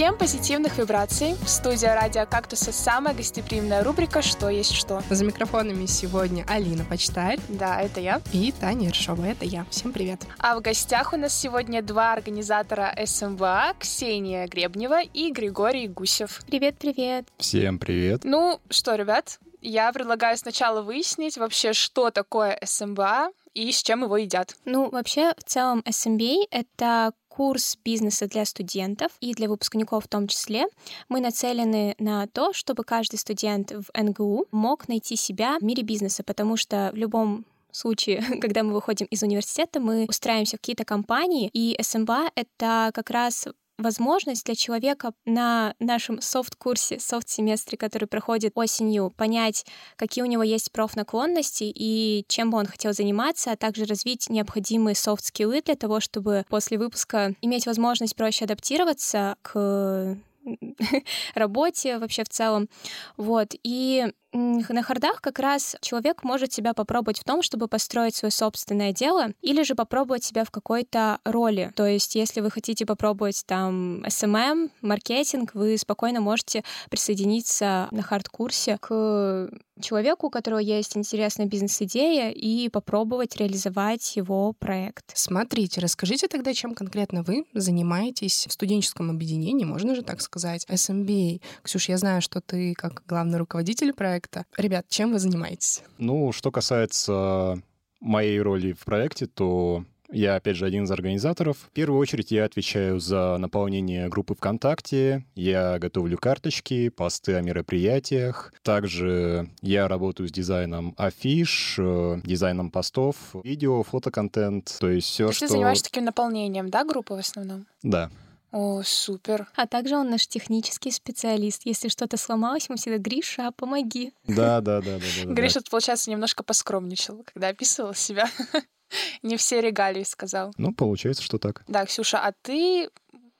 Всем позитивных вибраций. Студия радио «Кактуса» самая гостеприимная рубрика «Что есть что». За микрофонами сегодня Алина Почтарь. Да, это я. И Таня Ершова, это я. Всем привет. А в гостях у нас сегодня два организатора СМВА, Ксения Гребнева и Григорий Гусев. Привет-привет. Всем привет. Ну что, ребят, я предлагаю сначала выяснить вообще, что такое СМБА и с чем его едят. Ну, вообще, в целом, SMBA — это курс бизнеса для студентов и для выпускников в том числе. Мы нацелены на то, чтобы каждый студент в НГУ мог найти себя в мире бизнеса, потому что в любом случае, когда мы выходим из университета, мы устраиваемся в какие-то компании, и СМБА — это как раз возможность для человека на нашем софт-курсе, софт-семестре, который проходит осенью, понять, какие у него есть профнаклонности и чем бы он хотел заниматься, а также развить необходимые софт-скиллы для того, чтобы после выпуска иметь возможность проще адаптироваться к работе вообще в целом. Вот. И на хардах как раз человек может себя попробовать в том, чтобы построить свое собственное дело, или же попробовать себя в какой-то роли. То есть, если вы хотите попробовать там SMM, маркетинг, вы спокойно можете присоединиться на хард-курсе к человеку, у которого есть интересная бизнес-идея, и попробовать реализовать его проект. Смотрите, расскажите тогда, чем конкретно вы занимаетесь в студенческом объединении, можно же так сказать, SMBA. Ксюш, я знаю, что ты как главный руководитель проекта. Ребят, чем вы занимаетесь? Ну, что касается моей роли в проекте, то я, опять же, один из организаторов. В первую очередь я отвечаю за наполнение группы ВКонтакте, я готовлю карточки, посты о мероприятиях. Также я работаю с дизайном афиш, э, дизайном постов, видео, фотоконтент, то есть все, То что... ты занимаешься таким наполнением, да, группы в основном? Да. О, супер. А также он наш технический специалист. Если что-то сломалось, мы всегда «Гриша, помоги». Да, да, да, да. да, Гриша, получается, немножко поскромничал, когда описывал себя. Не все регалии сказал. Ну, получается, что так. Да, Ксюша, а ты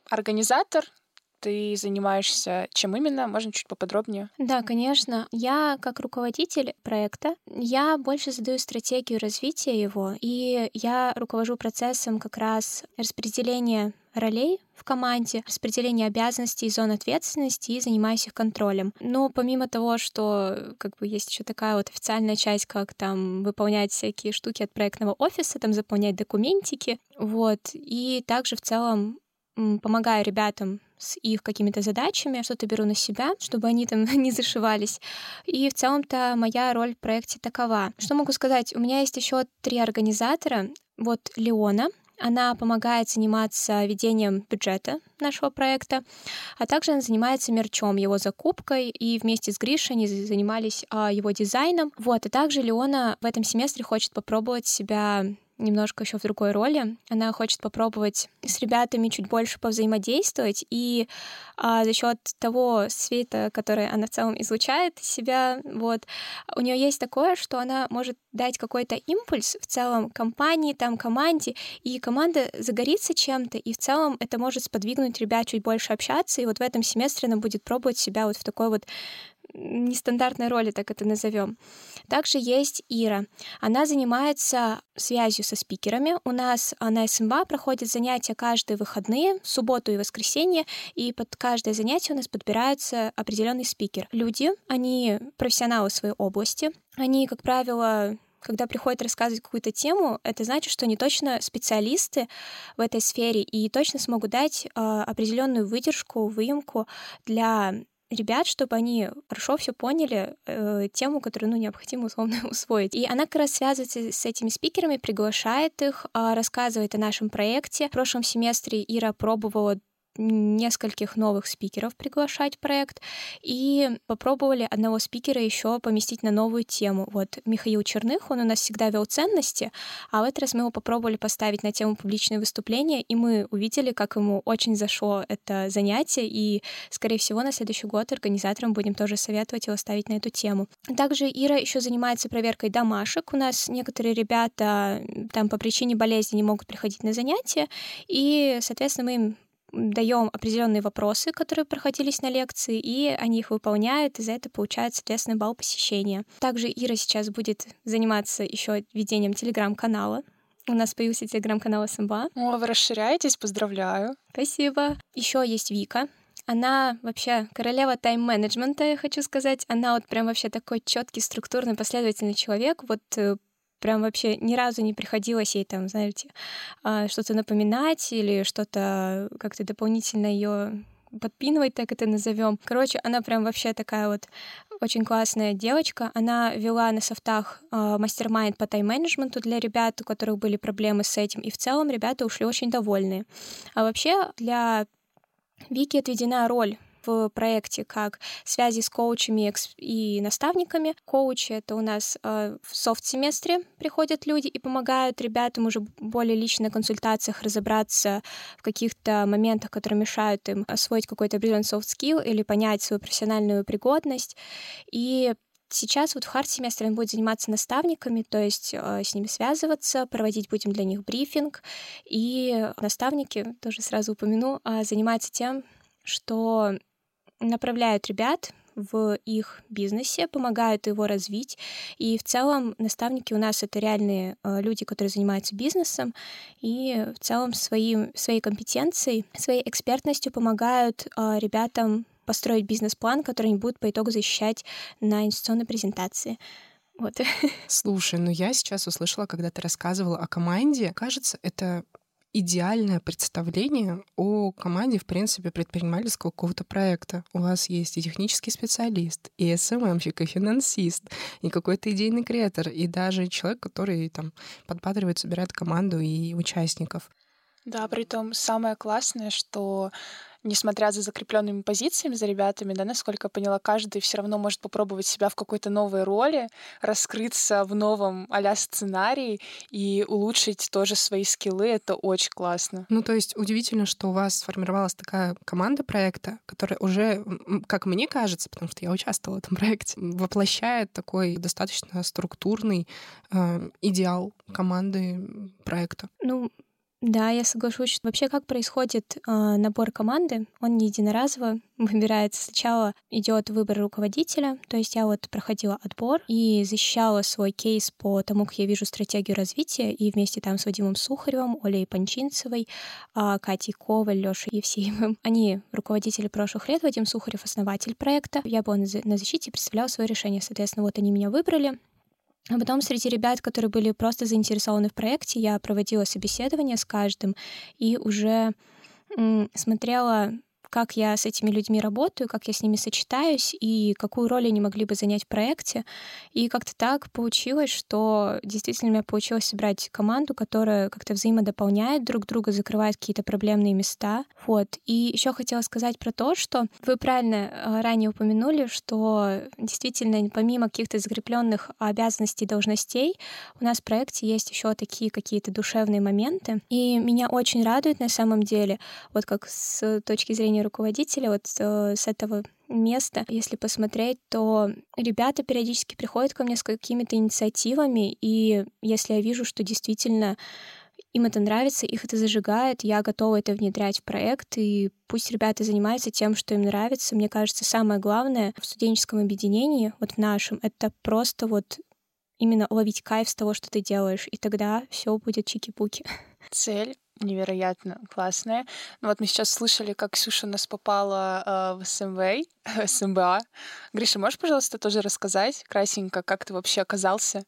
организатор ты занимаешься чем именно? Можно чуть поподробнее? Да, конечно. Я как руководитель проекта, я больше задаю стратегию развития его, и я руковожу процессом как раз распределения ролей в команде, распределение обязанностей и зон ответственности и занимаюсь их контролем. Но помимо того, что как бы есть еще такая вот официальная часть, как там выполнять всякие штуки от проектного офиса, там заполнять документики, вот, и также в целом помогаю ребятам с их какими-то задачами, что-то беру на себя, чтобы они там не зашивались. И в целом-то моя роль в проекте такова. Что могу сказать? У меня есть еще три организатора. Вот Леона, она помогает заниматься ведением бюджета нашего проекта, а также она занимается мерчом, его закупкой, и вместе с Гришей они занимались а, его дизайном. Вот, а также Леона в этом семестре хочет попробовать себя немножко еще в другой роли. Она хочет попробовать с ребятами чуть больше повзаимодействовать, и а, за счет того света, который она в целом излучает себя, вот, у нее есть такое, что она может дать какой-то импульс в целом компании, там, команде, и команда загорится чем-то, и в целом это может сподвигнуть ребят чуть больше общаться, и вот в этом семестре она будет пробовать себя вот в такой вот нестандартной роли, так это назовем. Также есть Ира. Она занимается связью со спикерами. У нас на СМБА проходят занятия каждые выходные, субботу и воскресенье, и под каждое занятие у нас подбирается определенный спикер. Люди, они профессионалы своей области, они, как правило, когда приходят рассказывать какую-то тему, это значит, что они точно специалисты в этой сфере и точно смогут дать э, определенную выдержку, выемку для ребят, чтобы они хорошо все поняли э, тему, которую ну, необходимо условно усвоить. И она как раз связывается с этими спикерами, приглашает их, э, рассказывает о нашем проекте. В прошлом семестре Ира пробовала нескольких новых спикеров приглашать в проект и попробовали одного спикера еще поместить на новую тему. Вот Михаил Черных, он у нас всегда вел ценности, а в этот раз мы его попробовали поставить на тему публичные выступления, и мы увидели, как ему очень зашло это занятие, и, скорее всего, на следующий год организаторам будем тоже советовать его ставить на эту тему. Также Ира еще занимается проверкой домашек. У нас некоторые ребята там по причине болезни не могут приходить на занятия, и, соответственно, мы им даем определенные вопросы, которые проходились на лекции, и они их выполняют, и за это получают, соответственно, балл посещения. Также Ира сейчас будет заниматься еще ведением телеграм-канала. У нас появился телеграм-канал СМБА. О, вы расширяетесь, поздравляю. Спасибо. Еще есть Вика. она вообще королева тайм-менеджмента, я хочу сказать. Она вот прям вообще такой четкий, структурный, последовательный человек. Вот э, прям вообще ни разу не приходилось ей там, знаете, а, что-то напоминать или что-то как-то дополнительно ее подпинывать, так это назовем. Короче, она прям вообще такая вот очень классная девочка. Она вела на софтах э, мастер-майнд по тайм-менеджменту для ребят, у которых были проблемы с этим. И в целом ребята ушли очень довольны. А вообще для Вики отведена роль в проекте как связи с коучами и наставниками. Коучи — это у нас э, в софт-семестре приходят люди и помогают ребятам уже более лично на консультациях разобраться в каких-то моментах, которые мешают им освоить какой-то определенный skill или понять свою профессиональную пригодность. И Сейчас вот в хард-семестре он будет заниматься наставниками, то есть э, с ними связываться, проводить будем для них брифинг. И наставники, тоже сразу упомяну, э, занимаются тем, что направляют ребят в их бизнесе, помогают его развить. И в целом наставники у нас это реальные э, люди, которые занимаются бизнесом, и в целом своим, своей компетенцией, своей экспертностью помогают э, ребятам построить бизнес-план, который они будут по итогу защищать на инвестиционной презентации. Вот. Слушай, ну я сейчас услышала, когда ты рассказывала о команде. Кажется, это идеальное представление о команде, в принципе, предпринимательского какого-то проекта. У вас есть и технический специалист, и СММщик, и финансист, и какой-то идейный креатор, и даже человек, который там подбадривает, собирает команду и участников. Да, при том самое классное, что несмотря за закрепленными позициями за ребятами, да, насколько я поняла, каждый все равно может попробовать себя в какой-то новой роли, раскрыться в новом а сценарии и улучшить тоже свои скиллы. Это очень классно. Ну, то есть удивительно, что у вас сформировалась такая команда проекта, которая уже, как мне кажется, потому что я участвовала в этом проекте, воплощает такой достаточно структурный э, идеал команды проекта. Ну, да, я соглашусь. Вообще, как происходит э, набор команды? Он не единоразово выбирается. Сначала идет выбор руководителя, то есть я вот проходила отбор и защищала свой кейс по тому, как я вижу стратегию развития, и вместе там с Вадимом Сухаревым, Олей Панчинцевой, э, Катей Коваль, Лешей Евсеевым. Они руководители прошлых лет, Вадим Сухарев — основатель проекта. Я была на защите и представляла свое решение. Соответственно, вот они меня выбрали. А потом среди ребят, которые были просто заинтересованы в проекте, я проводила собеседование с каждым и уже смотрела как я с этими людьми работаю, как я с ними сочетаюсь и какую роль они могли бы занять в проекте. И как-то так получилось, что действительно у меня получилось собрать команду, которая как-то взаимодополняет друг друга, закрывает какие-то проблемные места. Вот. И еще хотела сказать про то, что вы правильно э, ранее упомянули, что действительно помимо каких-то закрепленных обязанностей должностей у нас в проекте есть еще такие какие-то душевные моменты. И меня очень радует на самом деле, вот как с точки зрения зрения руководителя, вот э, с этого места, если посмотреть, то ребята периодически приходят ко мне с какими-то инициативами, и если я вижу, что действительно им это нравится, их это зажигает, я готова это внедрять в проект, и пусть ребята занимаются тем, что им нравится. Мне кажется, самое главное в студенческом объединении, вот в нашем, это просто вот именно ловить кайф с того, что ты делаешь, и тогда все будет чики-пуки. Цель невероятно классная. Ну вот мы сейчас слышали, как Ксюша нас попала э, в СМВ, СМБА. Гриша, можешь, пожалуйста, тоже рассказать красенько, как ты вообще оказался?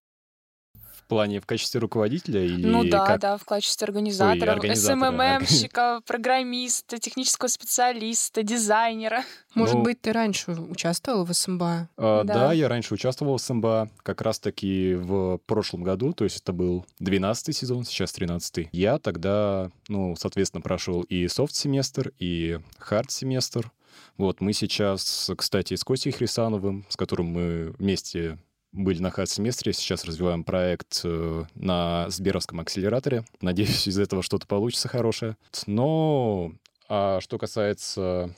Плане в качестве руководителя или Ну да, как... да, в качестве организатора, Ой, СММщика, программиста, технического специалиста, дизайнера. Может ну, быть, ты раньше участвовал в СМБА? А, да. да, я раньше участвовал в СМБА, как раз-таки в прошлом году, то есть это был 12 сезон, сейчас 13 Я тогда, ну, соответственно, прошел и софт-семестр, и хард-семестр. Вот, мы сейчас, кстати, с Костей Хрисановым, с которым мы вместе были на хат-семестре, сейчас развиваем проект э, на Сберовском акселераторе. Надеюсь, из этого что-то получится хорошее. Но а что касается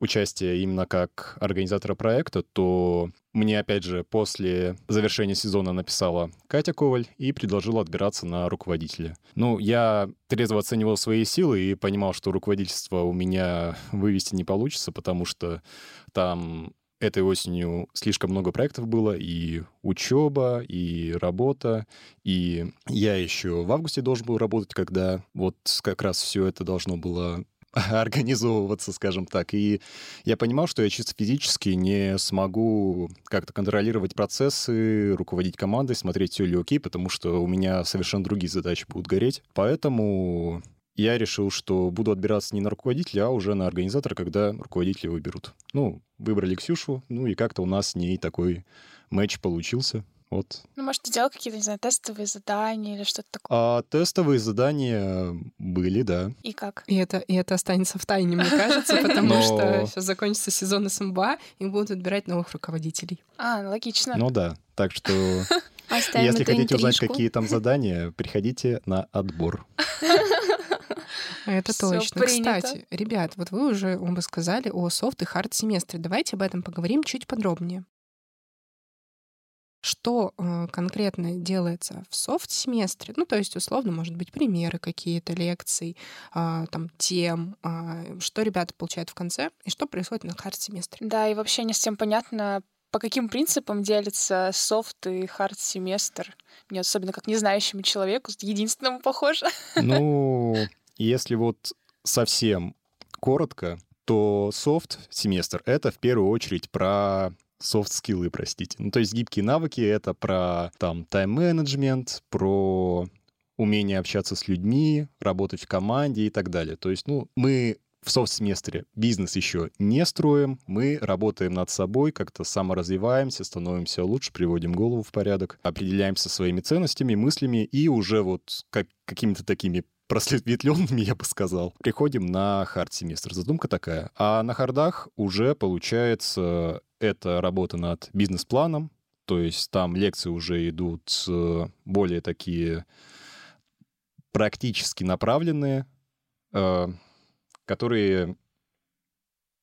участия именно как организатора проекта, то мне, опять же, после завершения сезона написала Катя Коваль и предложила отбираться на руководителя. Ну, я трезво оценивал свои силы и понимал, что руководительство у меня вывести не получится, потому что там этой осенью слишком много проектов было, и учеба, и работа, и я еще в августе должен был работать, когда вот как раз все это должно было организовываться, скажем так. И я понимал, что я чисто физически не смогу как-то контролировать процессы, руководить командой, смотреть, все ли окей, потому что у меня совершенно другие задачи будут гореть. Поэтому я решил, что буду отбираться не на руководителя, а уже на организатора, когда руководителя выберут. Ну, выбрали Ксюшу, ну и как-то у нас с ней такой матч получился. Вот. Ну, может, ты делал какие-то, не знаю, тестовые задания или что-то такое? А тестовые задания были, да. И как? И это, и это останется в тайне, мне кажется, потому что сейчас закончится сезон СМБА, и будут отбирать новых руководителей. А, логично. Ну да, так что... Если хотите узнать, какие там задания, приходите на отбор. Это точно. Кстати, ребят, вот вы уже оба сказали о софт и хард семестре. Давайте об этом поговорим чуть подробнее. Что э, конкретно делается в софт-семестре? Ну, то есть, условно, может быть, примеры какие-то лекций, э, там, тем, э, что ребята получают в конце, и что происходит на хард-семестре. Да, и вообще не всем понятно, по каким принципам делится софт и хард-семестр? Мне особенно как незнающему человеку, единственному похоже. Ну, если вот совсем коротко, то софт-семестр — это в первую очередь про софт-скиллы, простите. Ну, то есть гибкие навыки — это про там тайм-менеджмент, про умение общаться с людьми, работать в команде и так далее. То есть, ну, мы в софт-семестре бизнес еще не строим, мы работаем над собой, как-то саморазвиваемся, становимся лучше, приводим голову в порядок, определяемся своими ценностями, мыслями и уже вот как, какими-то такими просветленными, я бы сказал. Приходим на хард-семестр. Задумка такая. А на хардах уже, получается, это работа над бизнес-планом, то есть там лекции уже идут более такие практически направленные, э, которые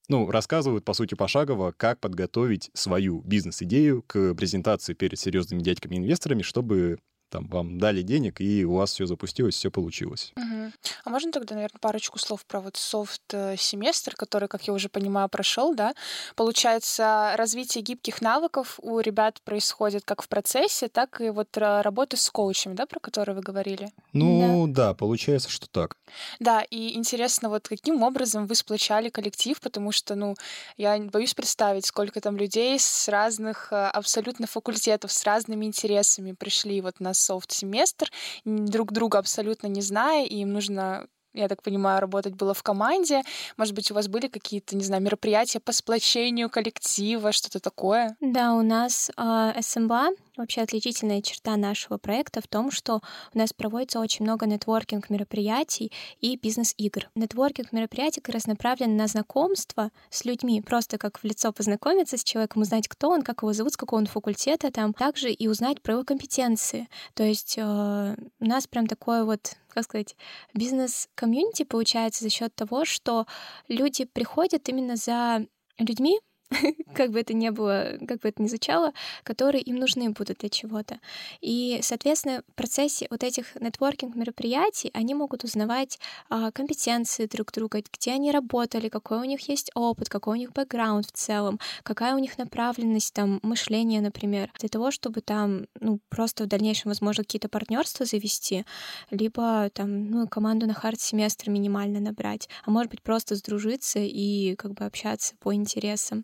ну, рассказывают, по сути, пошагово, как подготовить свою бизнес-идею к презентации перед серьезными дядьками-инвесторами, чтобы там вам дали денег, и у вас все запустилось, все получилось. Угу. А можно тогда, наверное, парочку слов про вот софт-семестр, который, как я уже понимаю, прошел, да? Получается, развитие гибких навыков у ребят происходит как в процессе, так и вот работы с коучами, да, про которые вы говорили? Ну да, да получается, что так. Да, и интересно, вот каким образом вы сплочали коллектив, потому что, ну, я боюсь представить, сколько там людей с разных а, абсолютно факультетов, с разными интересами пришли вот на софт-семестр, друг друга абсолютно не зная, и им нужно я так понимаю, работать было в команде. Может быть, у вас были какие-то, не знаю, мероприятия по сплочению коллектива, что-то такое? Да, у нас э, СМБА Вообще отличительная черта нашего проекта в том, что у нас проводится очень много нетворкинг-мероприятий и бизнес-игр. Нетворкинг-мероприятия как раз направлены на знакомство с людьми, просто как в лицо познакомиться с человеком, узнать, кто он, как его зовут, с какого он факультета там, также и узнать про его компетенции. То есть э, у нас прям такое вот как сказать, бизнес-комьюнити получается за счет того, что люди приходят именно за людьми, как бы это ни было, как бы это ни звучало, которые им нужны будут для чего-то. И, соответственно, в процессе вот этих нетворкинг-мероприятий они могут узнавать а, компетенции друг друга, где они работали, какой у них есть опыт, какой у них бэкграунд в целом, какая у них направленность там мышления, например, для того, чтобы там, ну, просто в дальнейшем, возможно, какие-то партнерства завести, либо там, ну, команду на хард-семестр минимально набрать, а может быть, просто сдружиться и как бы общаться по интересам.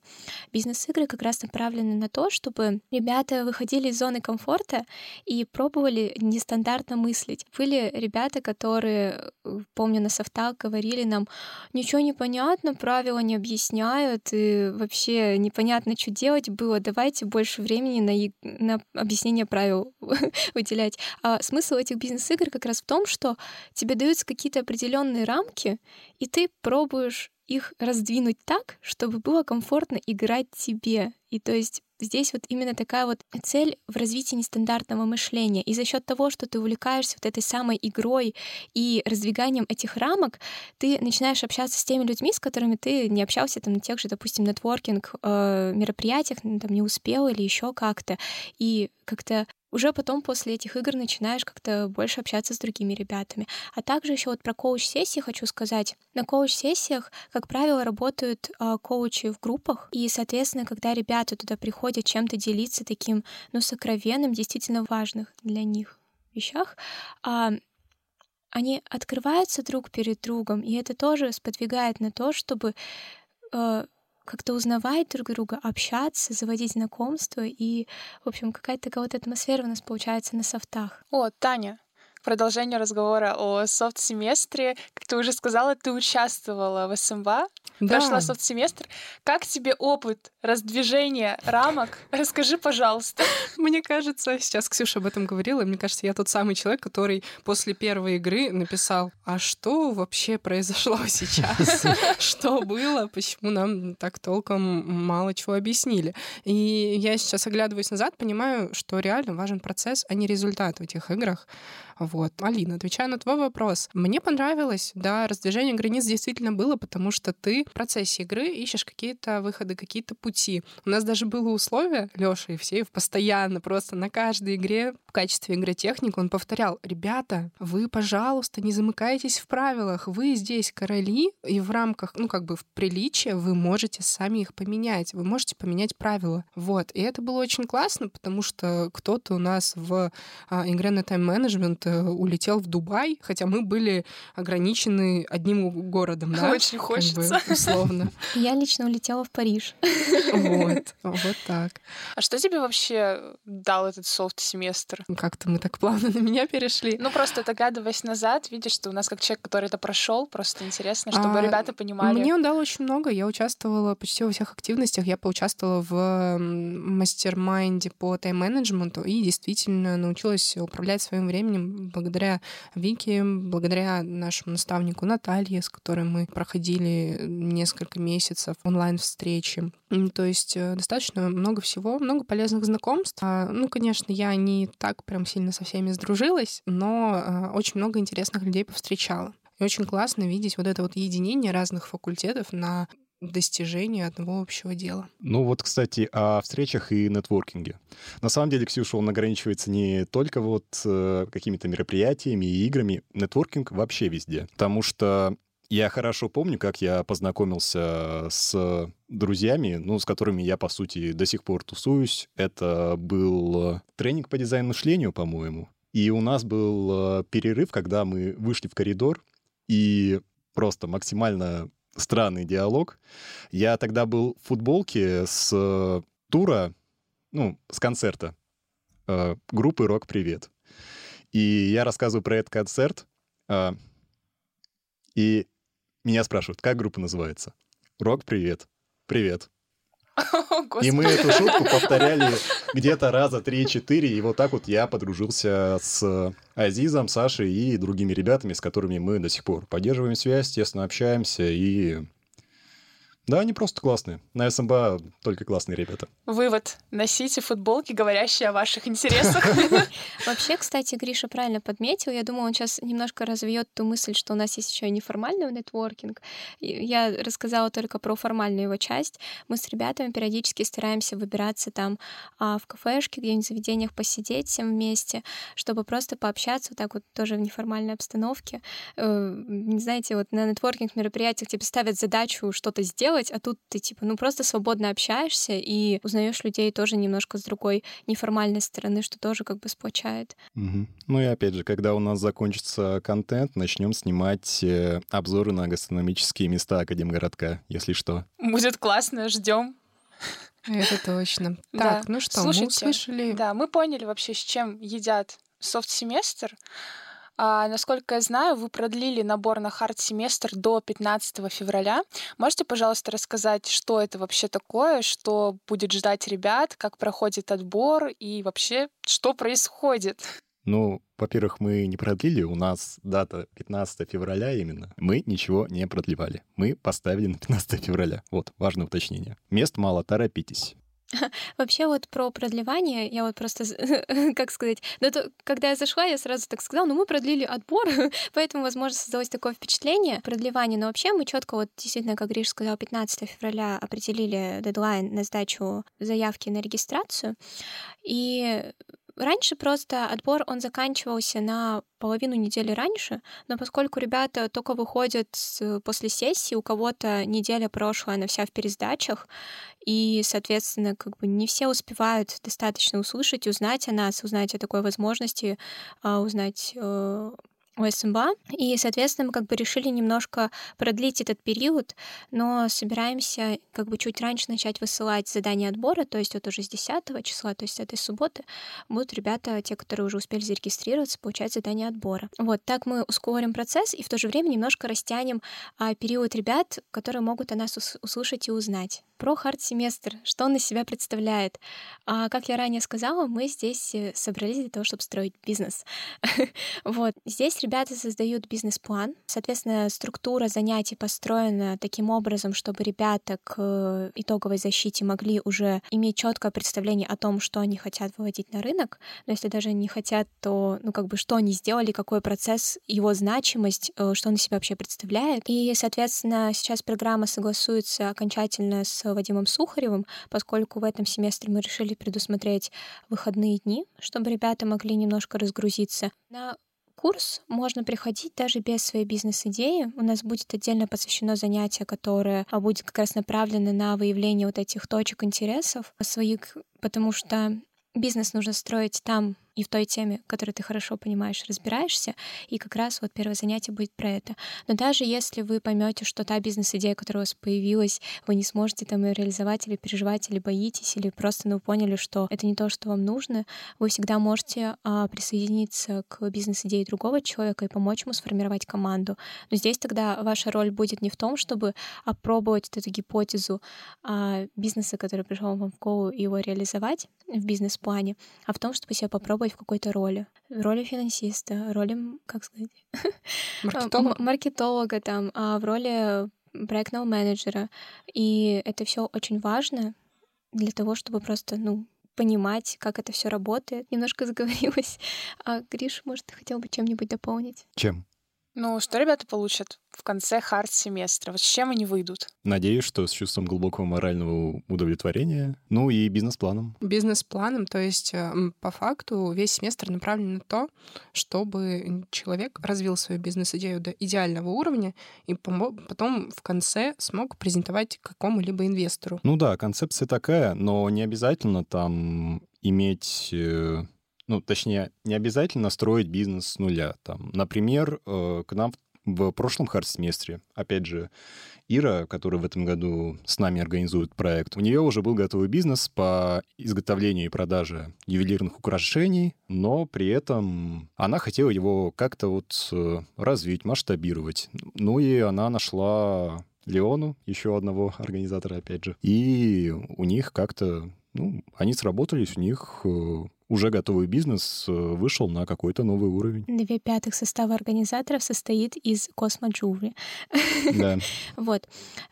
Бизнес-игры как раз направлены на то, чтобы ребята выходили из зоны комфорта и пробовали нестандартно мыслить. Были ребята, которые, помню, на софтах говорили нам, ничего не понятно, правила не объясняют, и вообще непонятно, что делать было, давайте больше времени на, на объяснение правил выделять. А смысл этих бизнес-игр как раз в том, что тебе даются какие-то определенные рамки, и ты пробуешь их раздвинуть так, чтобы было комфортно играть тебе. И то есть здесь вот именно такая вот цель в развитии нестандартного мышления. И за счет того, что ты увлекаешься вот этой самой игрой и раздвиганием этих рамок, ты начинаешь общаться с теми людьми, с которыми ты не общался там на тех же, допустим, нетворкинг э, мероприятиях, там не успел или еще как-то. И как-то уже потом после этих игр начинаешь как-то больше общаться с другими ребятами. А также еще вот про коуч-сессии хочу сказать. На коуч-сессиях, как правило, работают э, коучи в группах, и, соответственно, когда ребята туда приходят чем-то делиться таким, ну, сокровенным, действительно важных для них вещах, э, они открываются друг перед другом, и это тоже сподвигает на то, чтобы э, как-то узнавать друг друга, общаться, заводить знакомства, и, в общем, какая-то такая вот атмосфера у нас получается на софтах. О, Таня, продолжение разговора о софт-семестре. Как ты уже сказала, ты участвовала в СМБА, да. прошла софт-семестр. Как тебе опыт раздвижения рамок? Расскажи, пожалуйста. Мне кажется, сейчас Ксюша об этом говорила, мне кажется, я тот самый человек, который после первой игры написал, а что вообще произошло сейчас? Что было? Почему нам так толком мало чего объяснили? И я сейчас, оглядываясь назад, понимаю, что реально важен процесс, а не результат в этих играх. Вот. Алина, отвечая на твой вопрос. Мне понравилось, да, раздвижение границ действительно было, потому что ты в процессе игры ищешь какие-то выходы, какие-то пути. У нас даже было условие, Лёша Евсеев постоянно просто на каждой игре в качестве игротехника он повторял, ребята, вы, пожалуйста, не замыкайтесь в правилах, вы здесь короли, и в рамках, ну, как бы в приличии вы можете сами их поменять, вы можете поменять правила. Вот. И это было очень классно, потому что кто-то у нас в а, игре на тайм-менеджмент э, улетел в Дубай, хотя мы были ограничены одним городом, да? Очень хочется. Как бы, условно. Я лично улетела в Париж. Вот, вот так. А что тебе вообще дал этот софт-семестр? Как-то мы так плавно на меня перешли. Ну, просто догадываясь назад, видишь, что у нас как человек, который это прошел, просто интересно, чтобы а, ребята понимали. Мне он дал очень много. Я участвовала почти во всех активностях. Я поучаствовала в mastermind е по тайм-менеджменту и действительно научилась управлять своим временем благодаря Вике, благодаря нашему наставнику Наталье, с которой мы проходили несколько месяцев онлайн-встречи. То есть э, достаточно много всего, много полезных знакомств. А, ну, конечно, я не так прям сильно со всеми сдружилась, но а, очень много интересных людей повстречала. И очень классно видеть вот это вот единение разных факультетов на достижение одного общего дела. Ну вот, кстати, о встречах и нетворкинге. На самом деле, Ксюша, он ограничивается не только вот э, какими-то мероприятиями и играми. Нетворкинг вообще везде. Потому что я хорошо помню, как я познакомился с друзьями, ну, с которыми я, по сути, до сих пор тусуюсь. Это был тренинг по дизайну мышлению, по-моему. И у нас был э, перерыв, когда мы вышли в коридор, и просто максимально странный диалог. Я тогда был в футболке с тура, ну, с концерта э, группы «Рок Привет». И я рассказываю про этот концерт, э, и меня спрашивают, как группа называется? Рок, привет. Привет. И мы эту шутку повторяли где-то раза три-четыре, и вот так вот я подружился с Азизом, Сашей и другими ребятами, с которыми мы до сих пор поддерживаем связь, тесно общаемся, и да, они просто классные. На СМБА только классные ребята. Вывод. Носите футболки, говорящие о ваших интересах. Вообще, кстати, Гриша правильно подметил. Я думаю, он сейчас немножко развьет ту мысль, что у нас есть еще и неформальный нетворкинг. Я рассказала только про формальную его часть. Мы с ребятами периодически стараемся выбираться там а, в кафешке, где-нибудь в заведениях посидеть всем вместе, чтобы просто пообщаться вот так вот тоже в неформальной обстановке. Э, знаете, вот на нетворкинг мероприятиях тебе ставят задачу что-то сделать, делать, а тут ты типа, ну просто свободно общаешься и узнаешь людей тоже немножко с другой неформальной стороны, что тоже как бы сплочает. Угу. Ну и опять же, когда у нас закончится контент, начнем снимать э, обзоры на гастрономические места Академгородка, если что. Будет классно, ждем. Это точно. Так, ну что, мы услышали... Да, мы поняли вообще, с чем едят софт-семестр. А, насколько я знаю, вы продлили набор на хард-семестр до 15 февраля. Можете, пожалуйста, рассказать, что это вообще такое, что будет ждать ребят, как проходит отбор и вообще, что происходит? Ну, во-первых, мы не продлили, у нас дата 15 февраля именно. Мы ничего не продлевали. Мы поставили на 15 февраля. Вот, важное уточнение. Мест мало, торопитесь. Вообще вот про продлевание, я вот просто, как сказать, ну то, когда я зашла, я сразу так сказала, ну мы продлили отбор, поэтому, возможно, создалось такое впечатление продлевания, но вообще мы четко вот действительно, как Гриш сказал, 15 февраля определили дедлайн на сдачу заявки на регистрацию, и Раньше просто отбор, он заканчивался на половину недели раньше, но поскольку ребята только выходят после сессии, у кого-то неделя прошлая, она вся в пересдачах, и, соответственно, как бы не все успевают достаточно услышать, узнать о нас, узнать о такой возможности, а, узнать у СМБА, и, соответственно, мы как бы решили немножко продлить этот период, но собираемся как бы чуть раньше начать высылать задания отбора, то есть вот уже с 10 числа, то есть с этой субботы, будут ребята, те, которые уже успели зарегистрироваться, получать задание отбора. Вот так мы ускорим процесс и в то же время немножко растянем а, период ребят, которые могут о нас услышать и узнать про хард-семестр, что он из себя представляет. А, как я ранее сказала, мы здесь э, собрались для того, чтобы строить бизнес. вот. Здесь ребята создают бизнес-план. Соответственно, структура занятий построена таким образом, чтобы ребята к э, итоговой защите могли уже иметь четкое представление о том, что они хотят выводить на рынок. Но если даже не хотят, то, ну, как бы, что они сделали, какой процесс, его значимость, э, что он из себя вообще представляет. И, соответственно, сейчас программа согласуется окончательно с Вадимом Сухаревым, поскольку в этом семестре мы решили предусмотреть выходные дни, чтобы ребята могли немножко разгрузиться. На курс можно приходить даже без своей бизнес-идеи. У нас будет отдельно посвящено занятие, которое будет как раз направлено на выявление вот этих точек интересов своих, потому что бизнес нужно строить там, и в той теме, которую ты хорошо понимаешь, разбираешься, и как раз вот первое занятие будет про это. Но даже если вы поймете, что та бизнес-идея, которая у вас появилась, вы не сможете там ее реализовать или переживать, или боитесь, или просто ну, поняли, что это не то, что вам нужно, вы всегда можете а, присоединиться к бизнес-идее другого человека и помочь ему сформировать команду. Но здесь тогда ваша роль будет не в том, чтобы опробовать эту гипотезу а, бизнеса, который пришел вам в голову, и его реализовать в бизнес-плане, а в том, чтобы себя попробовать попробовать в какой-то роли. В роли финансиста, роли, как сказать, маркетолога, маркетолога там, а в роли проектного менеджера. И это все очень важно для того, чтобы просто, ну, понимать, как это все работает. Немножко заговорилась. А Гриш, может, ты хотел бы чем-нибудь дополнить? Чем? Ну, что ребята получат в конце хард-семестра? Вот с чем они выйдут? Надеюсь, что с чувством глубокого морального удовлетворения, ну и бизнес-планом. Бизнес-планом, то есть э, по факту весь семестр направлен на то, чтобы человек развил свою бизнес-идею до идеального уровня и потом в конце смог презентовать какому-либо инвестору. Ну да, концепция такая, но не обязательно там иметь э, ну, точнее, не обязательно строить бизнес с нуля. Там, например, э, к нам в прошлом хард-семестре, опять же, Ира, которая в этом году с нами организует проект, у нее уже был готовый бизнес по изготовлению и продаже ювелирных украшений, но при этом она хотела его как-то вот э, развить, масштабировать. Ну и она нашла Леону, еще одного организатора, опять же, и у них как-то ну, они сработались, у них э, уже готовый бизнес э, вышел на какой-то новый уровень. Две пятых состава организаторов состоит из Jewelry. Да. вот.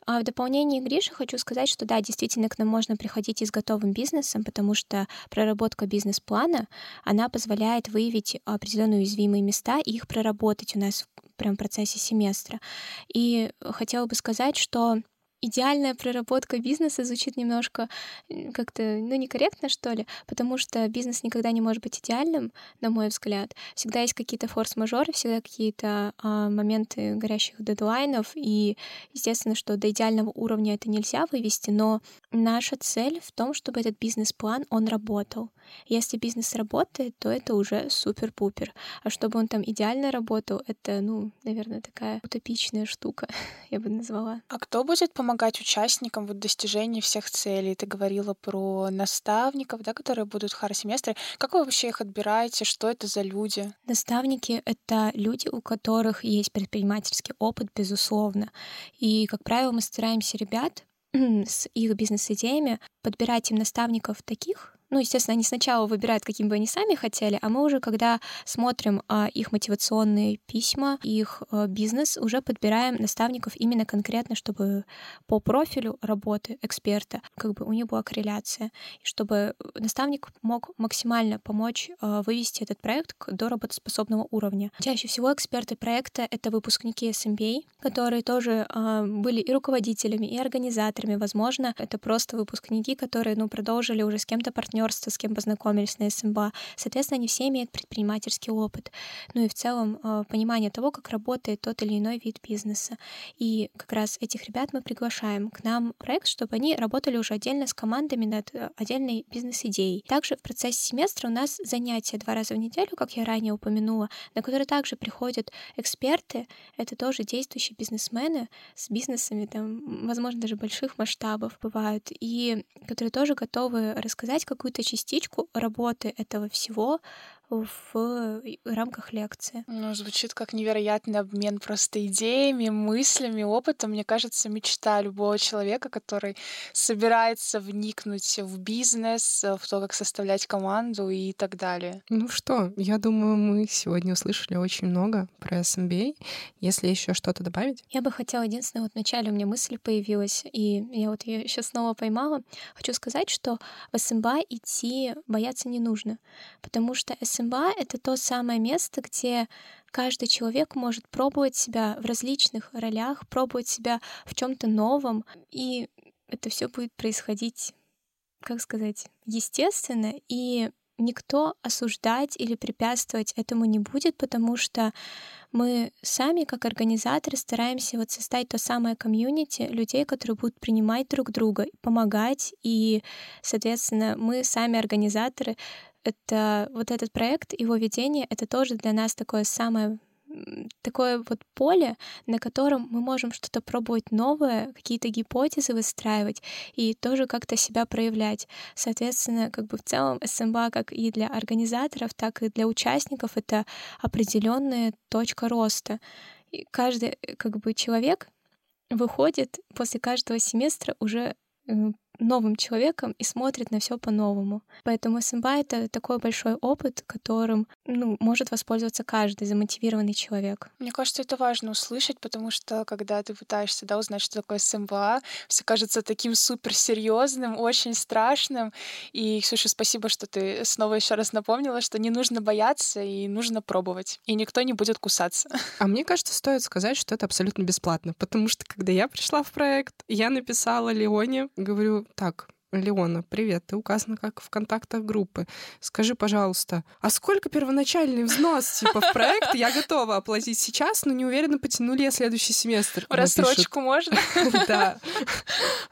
А в дополнение Грише хочу сказать, что да, действительно к нам можно приходить и с готовым бизнесом, потому что проработка бизнес-плана, она позволяет выявить определенные уязвимые места и их проработать у нас прям в процессе семестра. И хотела бы сказать, что идеальная проработка бизнеса звучит немножко как-то, ну, некорректно, что ли, потому что бизнес никогда не может быть идеальным, на мой взгляд. Всегда есть какие-то форс-мажоры, всегда какие-то а, моменты горящих дедлайнов, и, естественно, что до идеального уровня это нельзя вывести, но наша цель в том, чтобы этот бизнес-план, он работал. Если бизнес работает, то это уже супер-пупер. А чтобы он там идеально работал, это, ну, наверное, такая утопичная штука, я бы назвала. А кто будет помогать участникам в достижении всех целей? Ты говорила про наставников, да, которые будут в хар-семестре. Как вы вообще их отбираете? Что это за люди? Наставники — это люди, у которых есть предпринимательский опыт, безусловно. И, как правило, мы стараемся ребят с их бизнес-идеями подбирать им наставников таких, ну, естественно, они сначала выбирают, каким бы они сами хотели, а мы уже, когда смотрим а, их мотивационные письма, их а, бизнес, уже подбираем наставников именно конкретно, чтобы по профилю работы эксперта, как бы у них была корреляция, и чтобы наставник мог максимально помочь а, вывести этот проект до работоспособного уровня. Чаще всего эксперты проекта — это выпускники SMBA, которые тоже а, были и руководителями, и организаторами. Возможно, это просто выпускники, которые, ну, продолжили уже с кем-то партнер партнерство, с кем познакомились на СМБА. Соответственно, они все имеют предпринимательский опыт. Ну и в целом э, понимание того, как работает тот или иной вид бизнеса. И как раз этих ребят мы приглашаем к нам в проект, чтобы они работали уже отдельно с командами над э, отдельной бизнес-идеей. Также в процессе семестра у нас занятия два раза в неделю, как я ранее упомянула, на которые также приходят эксперты. Это тоже действующие бизнесмены с бизнесами, там, возможно, даже больших масштабов бывают, и которые тоже готовы рассказать какую-то частичку работы этого всего в рамках лекции. Ну, звучит как невероятный обмен просто идеями, мыслями, опытом. Мне кажется, мечта любого человека, который собирается вникнуть в бизнес, в то, как составлять команду и так далее. Ну что, я думаю, мы сегодня услышали очень много про SMBA. Если еще что-то добавить? Я бы хотела, единственное, вот вначале у меня мысль появилась, и я вот ее сейчас снова поймала. Хочу сказать, что в SMBA идти бояться не нужно, потому что SMBA СМБА — это то самое место, где каждый человек может пробовать себя в различных ролях, пробовать себя в чем-то новом, и это все будет происходить, как сказать, естественно, и никто осуждать или препятствовать этому не будет, потому что мы сами, как организаторы, стараемся вот создать то самое комьюнити людей, которые будут принимать друг друга, помогать, и, соответственно, мы сами организаторы это вот этот проект, его ведение, это тоже для нас такое самое такое вот поле, на котором мы можем что-то пробовать новое, какие-то гипотезы выстраивать и тоже как-то себя проявлять. Соответственно, как бы в целом СМБА как и для организаторов, так и для участников это определенная точка роста. И каждый как бы человек выходит после каждого семестра уже новым человеком и смотрит на все по-новому. Поэтому СМБА — это такой большой опыт, которым ну, может воспользоваться каждый замотивированный человек. Мне кажется, это важно услышать, потому что когда ты пытаешься да, узнать, что такое СМБА, все кажется таким суперсерьезным, очень страшным. И, Ксюша, спасибо, что ты снова еще раз напомнила, что не нужно бояться и нужно пробовать. И никто не будет кусаться. А мне кажется, стоит сказать, что это абсолютно бесплатно, потому что когда я пришла в проект, я написала Леоне, говорю, так, Леона, привет, ты указана как в контактах группы. Скажи, пожалуйста, а сколько первоначальный взнос типа в проект я готова оплатить сейчас, но не уверена, потяну ли я следующий семестр. В рассрочку можно? Да.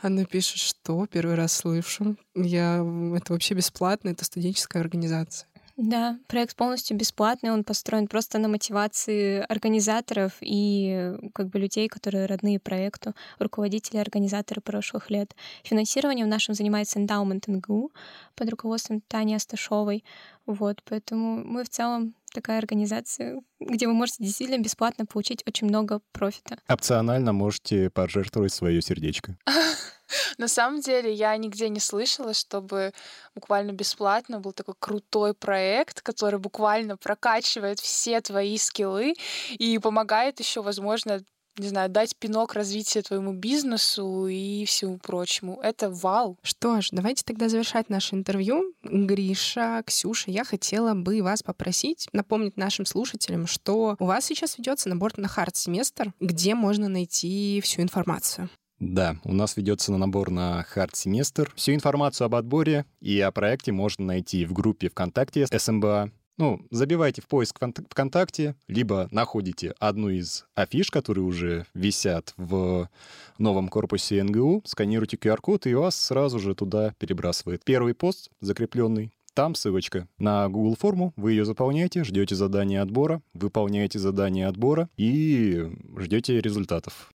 Она пишет, что первый раз слышу. Я... Это вообще бесплатно, это студенческая организация. Да, проект полностью бесплатный, он построен просто на мотивации организаторов и как бы людей, которые родные проекту, руководители, организаторы прошлых лет. Финансированием нашим занимается Endowment НГУ под руководством Тани Асташовой. Вот, поэтому мы в целом такая организация, где вы можете действительно бесплатно получить очень много профита. Опционально можете пожертвовать свое сердечко. На самом деле я нигде не слышала, чтобы буквально бесплатно был такой крутой проект, который буквально прокачивает все твои скиллы и помогает еще, возможно, не знаю, дать пинок развития твоему бизнесу и всему прочему. Это вау. Что ж, давайте тогда завершать наше интервью. Гриша, Ксюша, я хотела бы вас попросить напомнить нашим слушателям, что у вас сейчас ведется набор на хард-семестр, где можно найти всю информацию. Да, у нас ведется на набор на хард-семестр. Всю информацию об отборе и о проекте можно найти в группе ВКонтакте СМБА. Ну, забивайте в поиск ВКонтакте, либо находите одну из афиш, которые уже висят в новом корпусе НГУ, сканируйте QR-код, и вас сразу же туда перебрасывает. Первый пост закрепленный, там ссылочка на Google форму, вы ее заполняете, ждете задание отбора, выполняете задание отбора и ждете результатов.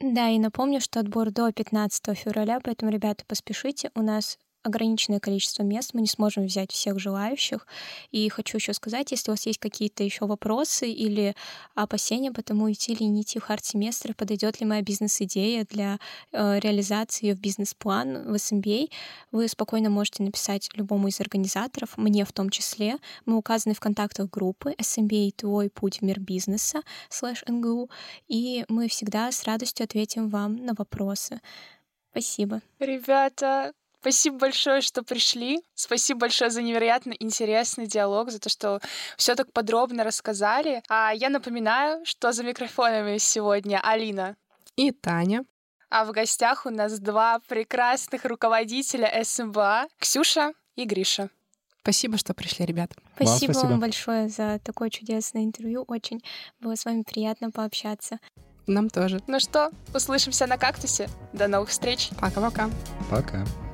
Да, и напомню, что отбор до 15 февраля, поэтому, ребята, поспешите. У нас ограниченное количество мест, мы не сможем взять всех желающих. И хочу еще сказать, если у вас есть какие-то еще вопросы или опасения по тому, идти или не идти в хард-семестр, подойдет ли моя бизнес-идея для э, реализации ее в бизнес-план в SMBA, вы спокойно можете написать любому из организаторов, мне в том числе. Мы указаны в контактах группы SMBA «Твой путь в мир бизнеса» слэш НГУ, и мы всегда с радостью ответим вам на вопросы. Спасибо. Ребята, Спасибо большое, что пришли. Спасибо большое за невероятно интересный диалог, за то, что все так подробно рассказали. А я напоминаю, что за микрофонами сегодня Алина и Таня. А в гостях у нас два прекрасных руководителя СМБА Ксюша и Гриша. Спасибо, что пришли, ребят. Спасибо вам, спасибо. вам большое за такое чудесное интервью. Очень было с вами приятно пообщаться. Нам тоже. Ну что, услышимся на кактусе. До новых встреч. Пока-пока. Пока. -пока. Пока.